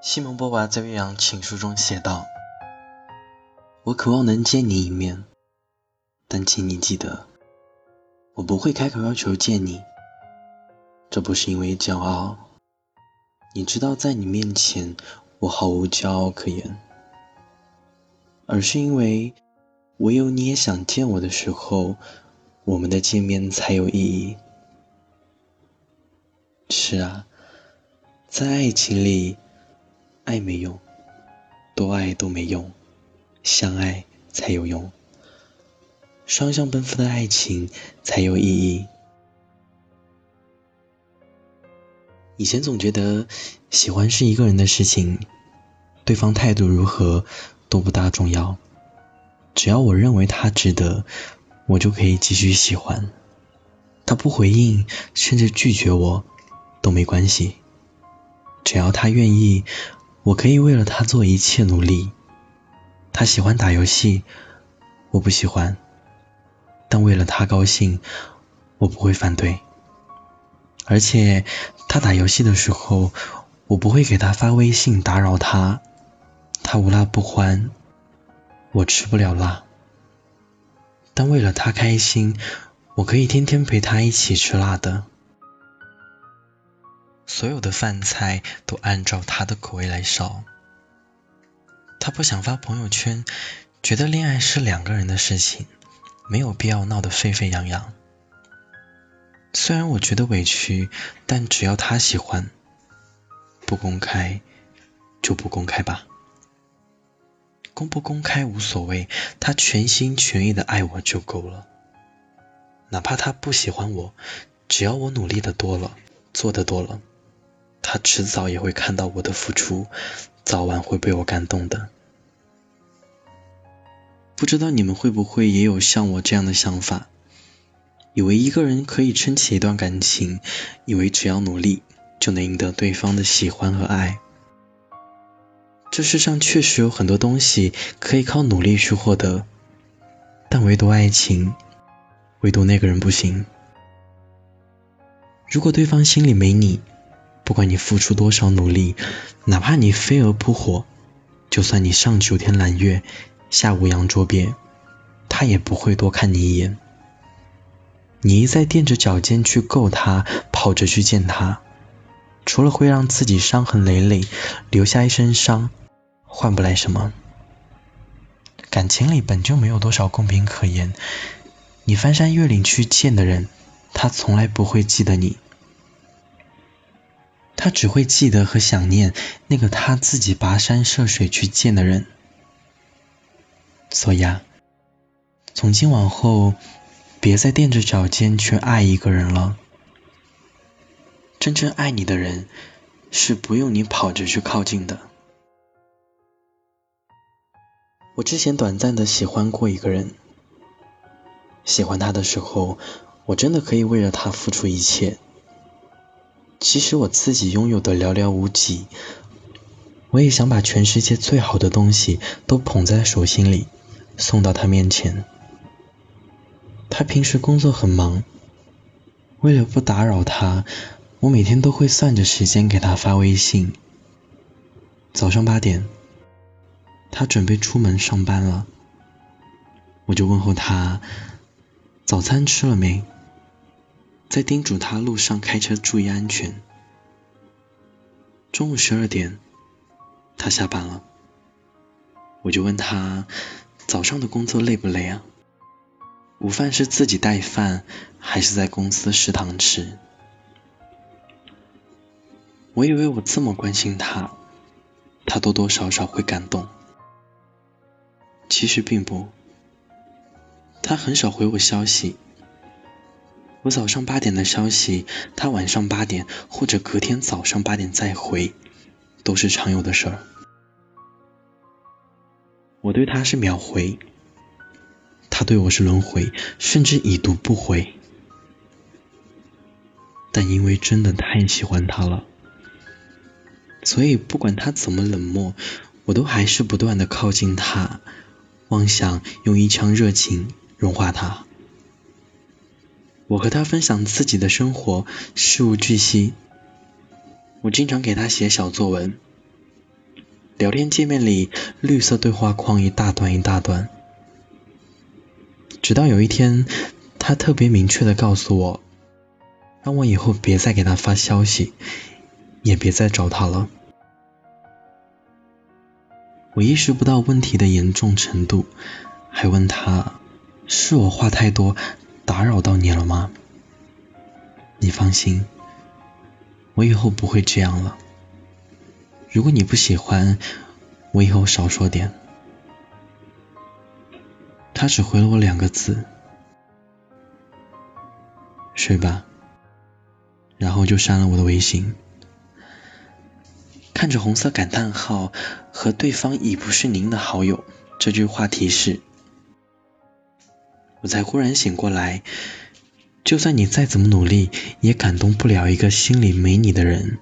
西蒙波娃在《岳阳情书》中写道：“我渴望能见你一面，但请你记得，我不会开口要求见你。这不是因为骄傲，你知道，在你面前我毫无骄傲可言，而是因为唯有你也想见我的时候，我们的见面才有意义。是啊，在爱情里。”爱没用，多爱都没用，相爱才有用。双向奔赴的爱情才有意义。以前总觉得喜欢是一个人的事情，对方态度如何都不大重要，只要我认为他值得，我就可以继续喜欢。他不回应，甚至拒绝我都没关系，只要他愿意。我可以为了他做一切努力。他喜欢打游戏，我不喜欢，但为了他高兴，我不会反对。而且他打游戏的时候，我不会给他发微信打扰他。他无辣不欢，我吃不了辣，但为了他开心，我可以天天陪他一起吃辣的。所有的饭菜都按照他的口味来烧。他不想发朋友圈，觉得恋爱是两个人的事情，没有必要闹得沸沸扬扬。虽然我觉得委屈，但只要他喜欢，不公开就不公开吧。公不公开无所谓，他全心全意的爱我就够了。哪怕他不喜欢我，只要我努力的多了，做的多了。他迟早也会看到我的付出，早晚会被我感动的。不知道你们会不会也有像我这样的想法，以为一个人可以撑起一段感情，以为只要努力就能赢得对方的喜欢和爱。这世上确实有很多东西可以靠努力去获得，但唯独爱情，唯独那个人不行。如果对方心里没你，不管你付出多少努力，哪怕你飞蛾扑火，就算你上九天揽月，下五洋捉鳖，他也不会多看你一眼。你一再踮着脚尖去够他，跑着去见他，除了会让自己伤痕累累，留下一身伤，换不来什么。感情里本就没有多少公平可言，你翻山越岭去见的人，他从来不会记得你。他只会记得和想念那个他自己跋山涉水去见的人，所以啊，从今往后，别再踮着脚尖去爱一个人了。真正爱你的人，是不用你跑着去靠近的。我之前短暂的喜欢过一个人，喜欢他的时候，我真的可以为了他付出一切。其实我自己拥有的寥寥无几，我也想把全世界最好的东西都捧在手心里，送到他面前。他平时工作很忙，为了不打扰他，我每天都会算着时间给他发微信。早上八点，他准备出门上班了，我就问候他：早餐吃了没？在叮嘱他路上开车注意安全。中午十二点，他下班了，我就问他早上的工作累不累啊？午饭是自己带饭还是在公司食堂吃？我以为我这么关心他，他多多少少会感动，其实并不，他很少回我消息。我早上八点的消息，他晚上八点或者隔天早上八点再回，都是常有的事儿。我对他是秒回，他对我是轮回，甚至已读不回。但因为真的太喜欢他了，所以不管他怎么冷漠，我都还是不断的靠近他，妄想用一腔热情融化他。我和他分享自己的生活，事无巨细。我经常给他写小作文，聊天界面里绿色对话框一大段一大段。直到有一天，他特别明确的告诉我，让我以后别再给他发消息，也别再找他了。我意识不到问题的严重程度，还问他：“是我话太多，打扰到你了吗？”你放心，我以后不会这样了。如果你不喜欢，我以后少说点。他只回了我两个字：“睡吧。”然后就删了我的微信。看着红色感叹号和对方已不是您的好友这句话提示，我才忽然醒过来。就算你再怎么努力，也感动不了一个心里没你的人。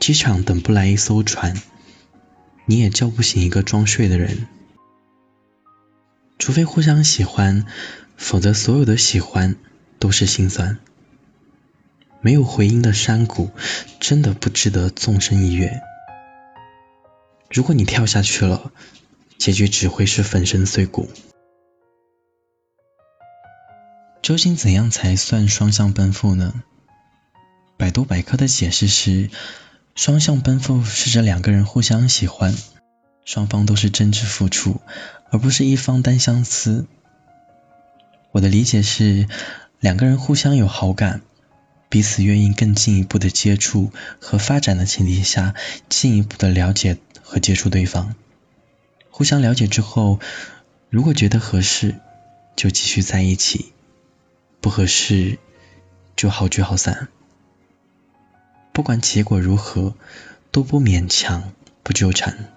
机场等不来一艘船，你也叫不醒一个装睡的人。除非互相喜欢，否则所有的喜欢都是心酸。没有回音的山谷，真的不值得纵身一跃。如果你跳下去了，结局只会是粉身碎骨。究竟怎样才算双向奔赴呢？百度百科的解释是：双向奔赴是指两个人互相喜欢，双方都是真挚付出，而不是一方单相思。我的理解是，两个人互相有好感，彼此愿意更进一步的接触和发展的前提下，进一步的了解和接触对方。互相了解之后，如果觉得合适，就继续在一起。不合适就好聚好散，不管结果如何，都不勉强，不纠缠，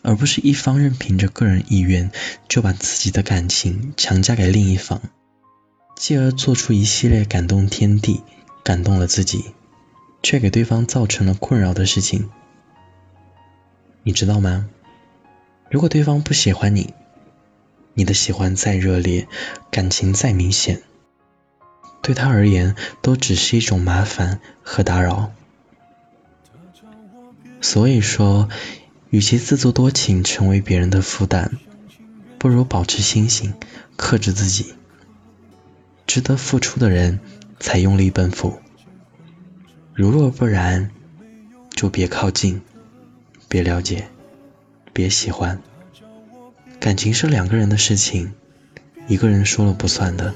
而不是一方任凭着个人意愿就把自己的感情强加给另一方，继而做出一系列感动天地、感动了自己，却给对方造成了困扰的事情。你知道吗？如果对方不喜欢你，你的喜欢再热烈，感情再明显。对他而言，都只是一种麻烦和打扰。所以说，与其自作多情成为别人的负担，不如保持清醒，克制自己。值得付出的人，才用力奔赴。如若不然，就别靠近，别了解，别喜欢。感情是两个人的事情，一个人说了不算的。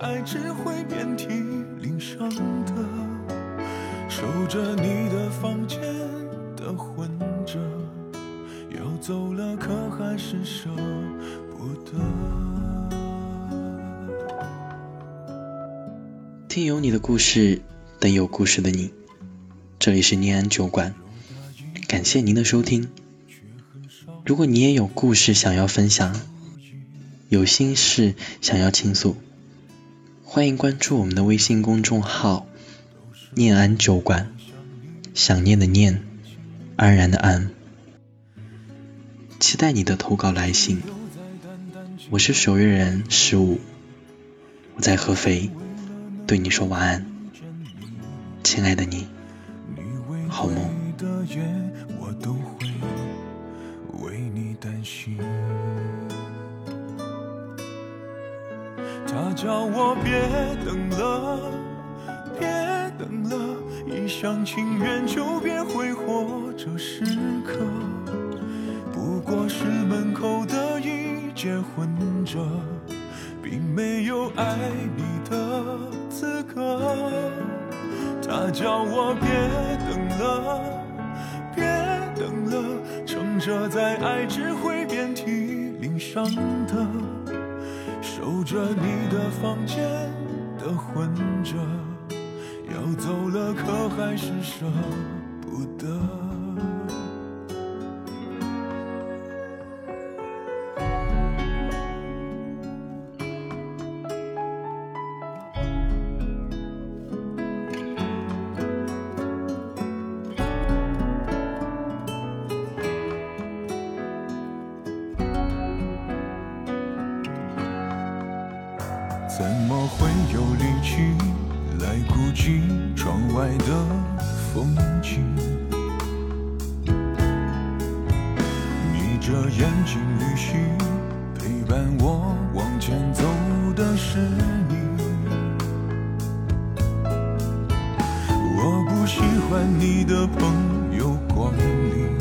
爱只会遍体鳞伤的守着你的房间的混着要走了可还是舍不得听有你的故事等有故事的你这里是念安酒馆感谢您的收听如果你也有故事想要分享有心事想要倾诉欢迎关注我们的微信公众号“念安酒馆”，想念的念，安然的安，期待你的投稿来信。我是守夜人十五，我在合肥，对你说晚安，亲爱的你，好梦。他叫我别等了，别等了，一厢情愿就别挥霍这时刻。不过是门口的一介混者，并没有爱你的资格。他叫我别等了，别等了，撑着在爱只会遍体鳞伤的。守着你的房间的混着，要走了可还是舍不得。会有力气来顾及窗外的风景？眯着眼睛旅行，陪伴我往前走的是你。我不喜欢你的朋友光临，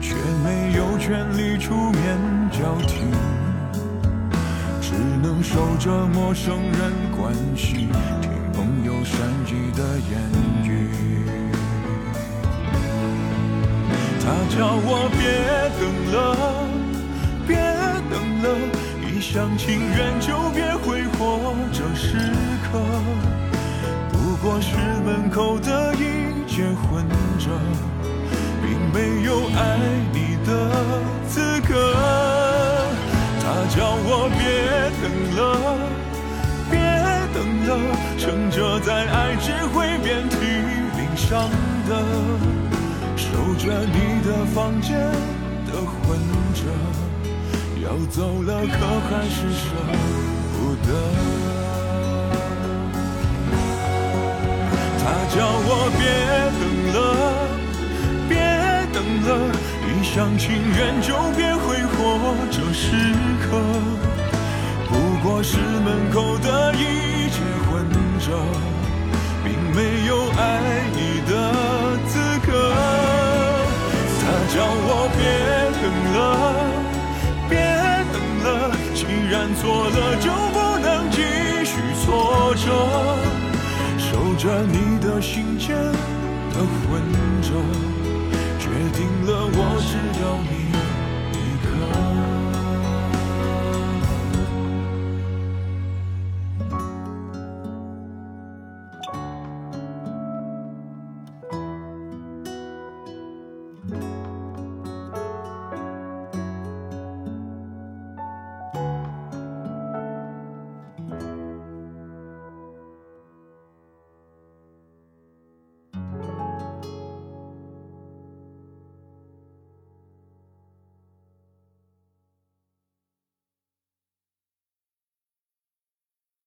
却没有权利出面交替，只能守着陌生人关系，听朋友善意的言语。他叫我别等了，别等了，一厢情愿就别挥霍这时刻。不过是门口的一介混着，并没有爱你的资格。叫我别等了，别等了，撑着在爱只会遍体鳞伤的。守着你的房间的混着，要走了可还是舍不得。他叫我别等了，别等了，一厢情愿就别这时刻。不过是门口的一切混着，并没有爱你的资格。他叫我别等了，别等了。既然错了，就不能继续错着。守着你的心间的混着，决定了我只要你。